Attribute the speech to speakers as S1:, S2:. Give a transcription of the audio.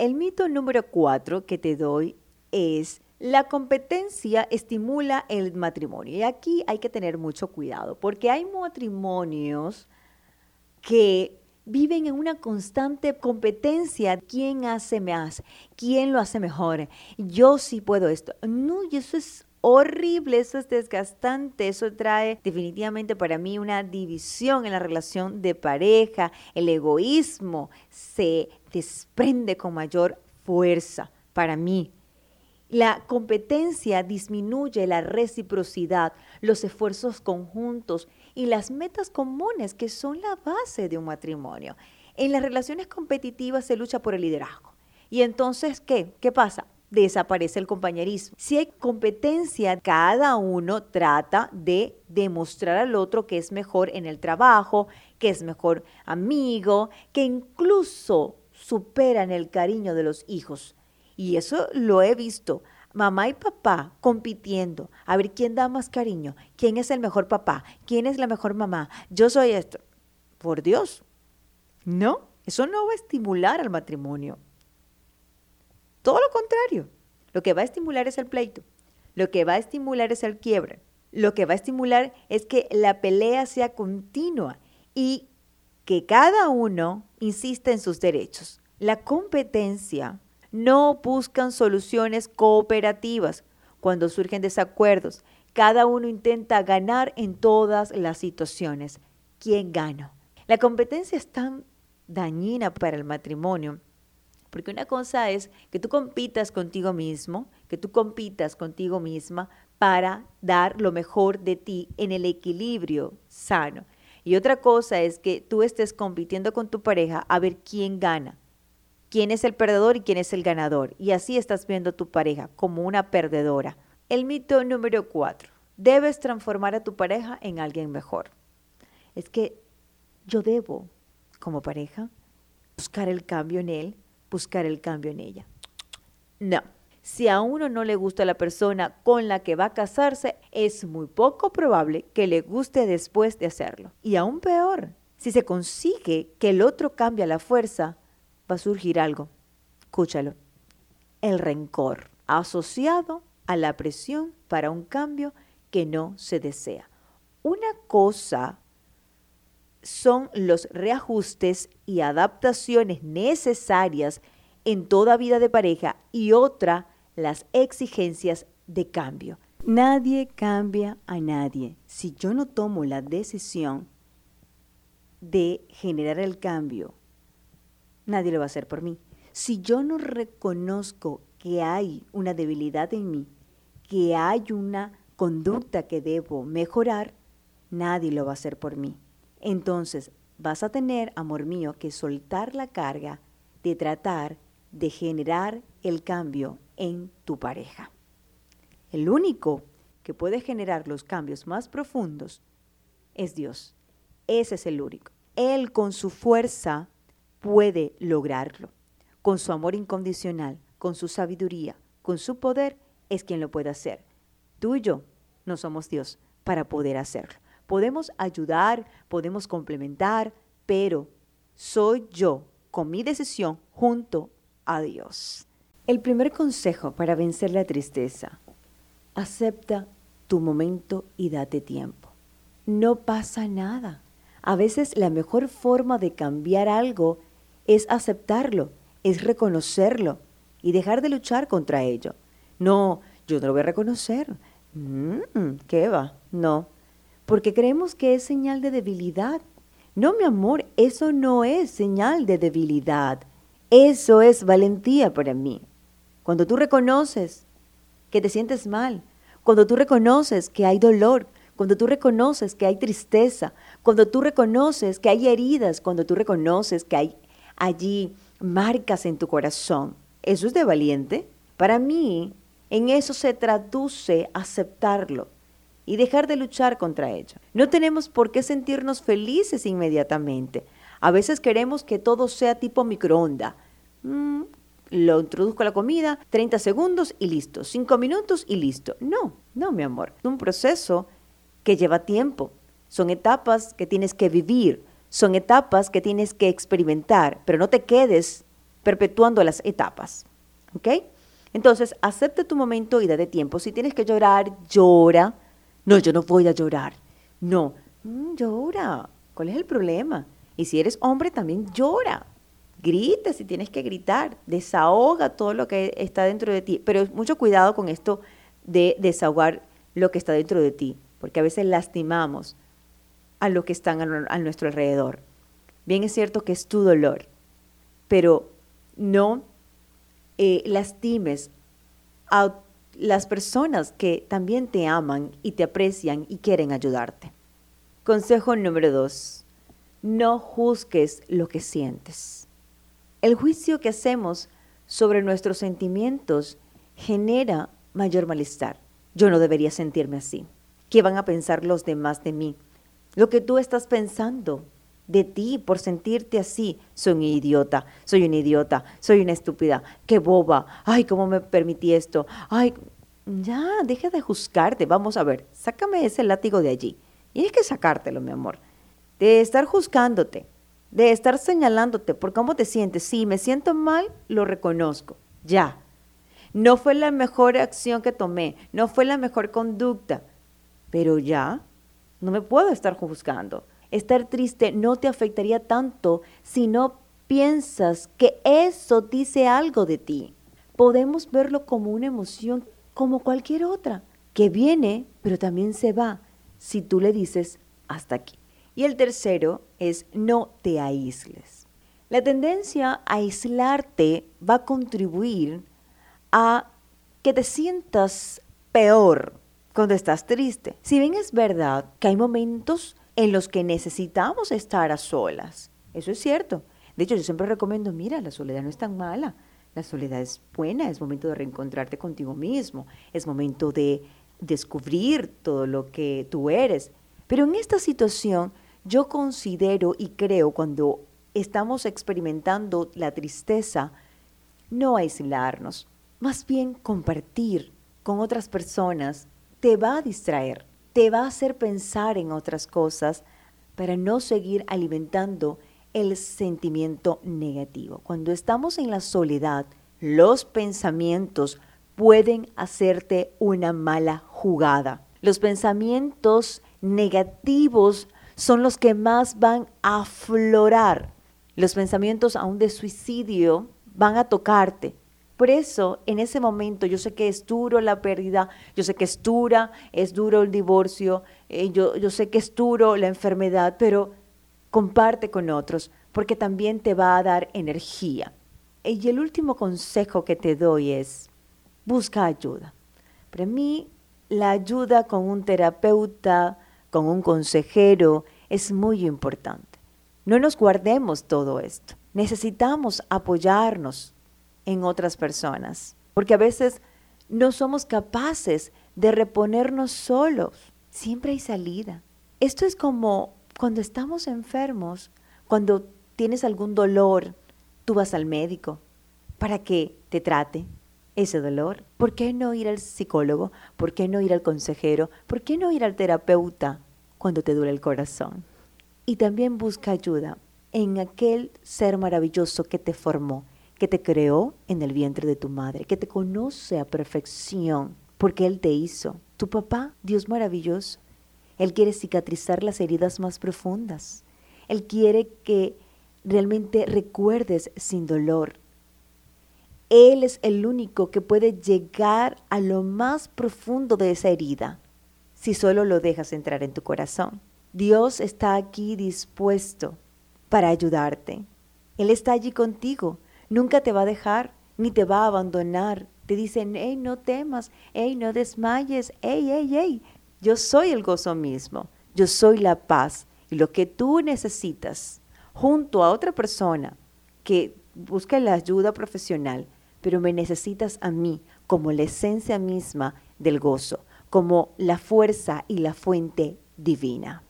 S1: El mito número cuatro que te doy es la competencia estimula el matrimonio. Y aquí hay que tener mucho cuidado, porque hay matrimonios que viven en una constante competencia. ¿Quién hace más? ¿Quién lo hace mejor? Yo sí puedo esto. No, y eso es horrible, eso es desgastante, eso trae definitivamente para mí una división en la relación de pareja, el egoísmo se desprende con mayor fuerza para mí. La competencia disminuye la reciprocidad, los esfuerzos conjuntos y las metas comunes que son la base de un matrimonio. En las relaciones competitivas se lucha por el liderazgo. ¿Y entonces qué? ¿Qué pasa? Desaparece el compañerismo. Si hay competencia, cada uno trata de demostrar al otro que es mejor en el trabajo, que es mejor amigo, que incluso superan el cariño de los hijos. Y eso lo he visto. Mamá y papá compitiendo a ver quién da más cariño, quién es el mejor papá, quién es la mejor mamá. Yo soy esto. Por Dios. No, eso no va a estimular al matrimonio. Todo lo contrario. Lo que va a estimular es el pleito. Lo que va a estimular es el quiebre. Lo que va a estimular es que la pelea sea continua y que cada uno insista en sus derechos. La competencia no buscan soluciones cooperativas cuando surgen desacuerdos. Cada uno intenta ganar en todas las situaciones. ¿Quién gana? La competencia es tan dañina para el matrimonio, porque una cosa es que tú compitas contigo mismo, que tú compitas contigo misma para dar lo mejor de ti en el equilibrio sano. Y otra cosa es que tú estés compitiendo con tu pareja a ver quién gana quién es el perdedor y quién es el ganador. Y así estás viendo a tu pareja como una perdedora. El mito número cuatro. Debes transformar a tu pareja en alguien mejor. Es que yo debo, como pareja, buscar el cambio en él, buscar el cambio en ella. No. Si a uno no le gusta la persona con la que va a casarse, es muy poco probable que le guste después de hacerlo. Y aún peor, si se consigue que el otro cambie a la fuerza, va a surgir algo. Escúchalo. El rencor asociado a la presión para un cambio que no se desea. Una cosa son los reajustes y adaptaciones necesarias en toda vida de pareja y otra las exigencias de cambio. Nadie cambia a nadie. Si yo no tomo la decisión de generar el cambio nadie lo va a hacer por mí. Si yo no reconozco que hay una debilidad en mí, que hay una conducta que debo mejorar, nadie lo va a hacer por mí. Entonces vas a tener, amor mío, que soltar la carga de tratar de generar el cambio en tu pareja. El único que puede generar los cambios más profundos es Dios. Ese es el único. Él con su fuerza puede lograrlo. Con su amor incondicional, con su sabiduría, con su poder, es quien lo puede hacer. Tú y yo no somos Dios para poder hacerlo. Podemos ayudar, podemos complementar, pero soy yo con mi decisión junto a Dios. El primer consejo para vencer la tristeza, acepta tu momento y date tiempo. No pasa nada. A veces la mejor forma de cambiar algo es aceptarlo, es reconocerlo y dejar de luchar contra ello. No, yo no lo voy a reconocer. Mm, ¿Qué va? No, porque creemos que es señal de debilidad. No, mi amor, eso no es señal de debilidad. Eso es valentía para mí. Cuando tú reconoces que te sientes mal, cuando tú reconoces que hay dolor, cuando tú reconoces que hay tristeza, cuando tú reconoces que hay heridas, cuando tú reconoces que hay allí marcas en tu corazón. ¿Eso es de valiente? Para mí, en eso se traduce aceptarlo y dejar de luchar contra ello. No tenemos por qué sentirnos felices inmediatamente. A veces queremos que todo sea tipo microonda. Mm, lo introduzco a la comida, 30 segundos y listo, 5 minutos y listo. No, no, mi amor. Es un proceso que lleva tiempo. Son etapas que tienes que vivir, son etapas que tienes que experimentar, pero no te quedes perpetuando las etapas. ¿Ok? Entonces, acepta tu momento y date tiempo. Si tienes que llorar, llora. No, yo no voy a llorar. No, mm, llora. ¿Cuál es el problema? Y si eres hombre, también llora. Grita si tienes que gritar. Desahoga todo lo que está dentro de ti. Pero mucho cuidado con esto de desahogar lo que está dentro de ti, porque a veces lastimamos a lo que están a, nuestro alrededor. Bien es cierto que es tu dolor, pero no eh, lastimes a las personas que también te aman y te aprecian y quieren ayudarte. Consejo número dos, no juzgues lo que sientes. El juicio que hacemos sobre nuestros sentimientos genera mayor malestar. Yo no debería sentirme así. ¿Qué van a pensar los demás de mí? Lo que tú estás pensando de ti por sentirte así. Soy un idiota, soy una idiota, soy una estúpida, qué boba, ay, ¿cómo me permití esto? Ay, ya, deja de juzgarte, vamos a ver, sácame ese látigo de allí. Y que sacártelo, mi amor. De estar juzgándote, de estar señalándote por cómo te sientes. Si me siento mal, lo reconozco. Ya, no fue la mejor acción que tomé, no fue la mejor conducta, pero ya no me puedo estar juzgando. Estar triste no te afectaría tanto si no piensas que eso dice algo de ti. Podemos verlo como una emoción como cualquier otra, que viene, pero también se va, si tú le dices hasta aquí. Y el tercero es no te aísles. La tendencia a aislarte va a contribuir a que te sientas peor cuando estás triste. Si bien es verdad que hay momentos en los que necesitamos estar a solas, eso es cierto. De hecho, yo siempre recomiendo, mira, la soledad no es tan mala, la soledad es buena, es momento de reencontrarte contigo mismo, es momento de descubrir todo lo que tú eres. Pero en esta situación yo considero y creo cuando estamos experimentando la tristeza, no aislarnos, más bien compartir con otras personas te va a distraer, te va a hacer pensar en otras cosas para no seguir alimentando el sentimiento negativo. Cuando estamos en la soledad, los pensamientos pueden hacerte una mala jugada. Los pensamientos negativos son los que más van a aflorar. Los pensamientos aún de suicidio van a tocarte, por eso, en ese momento, yo sé que es duro la pérdida, yo sé que es dura, es duro el divorcio, eh, yo, yo sé que es duro la enfermedad, pero comparte con otros, porque también te va a dar energía. Y el último consejo que te doy es, busca ayuda. Para mí, la ayuda con un terapeuta, con un consejero, es muy importante. No nos guardemos todo esto. Necesitamos apoyarnos, en otras personas, porque a veces no somos capaces de reponernos solos. Siempre hay salida. Esto es como cuando estamos enfermos, cuando tienes algún dolor, tú vas al médico para que te trate ese dolor. ¿Por qué no ir al psicólogo? ¿Por qué no ir al consejero? ¿Por qué no ir al terapeuta cuando te duele el corazón? Y también busca ayuda en aquel ser maravilloso que te formó, que te creó en el vientre de tu madre, que te conoce a perfección, porque Él te hizo. Tu papá, Dios maravilloso, Él quiere cicatrizar las heridas más profundas. Él quiere que realmente recuerdes sin dolor. Él es el único que puede llegar a lo más profundo de esa herida, si solo lo dejas entrar en tu corazón. Dios está aquí dispuesto para ayudarte. Él está allí contigo Nunca te va a dejar ni te va a abandonar. Te dicen, hey, no temas, hey, no desmayes, hey, hey, hey. Yo soy el gozo mismo, yo soy la paz. Y lo que tú necesitas junto a otra persona que busca la ayuda profesional, pero me necesitas a mí como la esencia misma del gozo, como la fuerza y la fuente divina.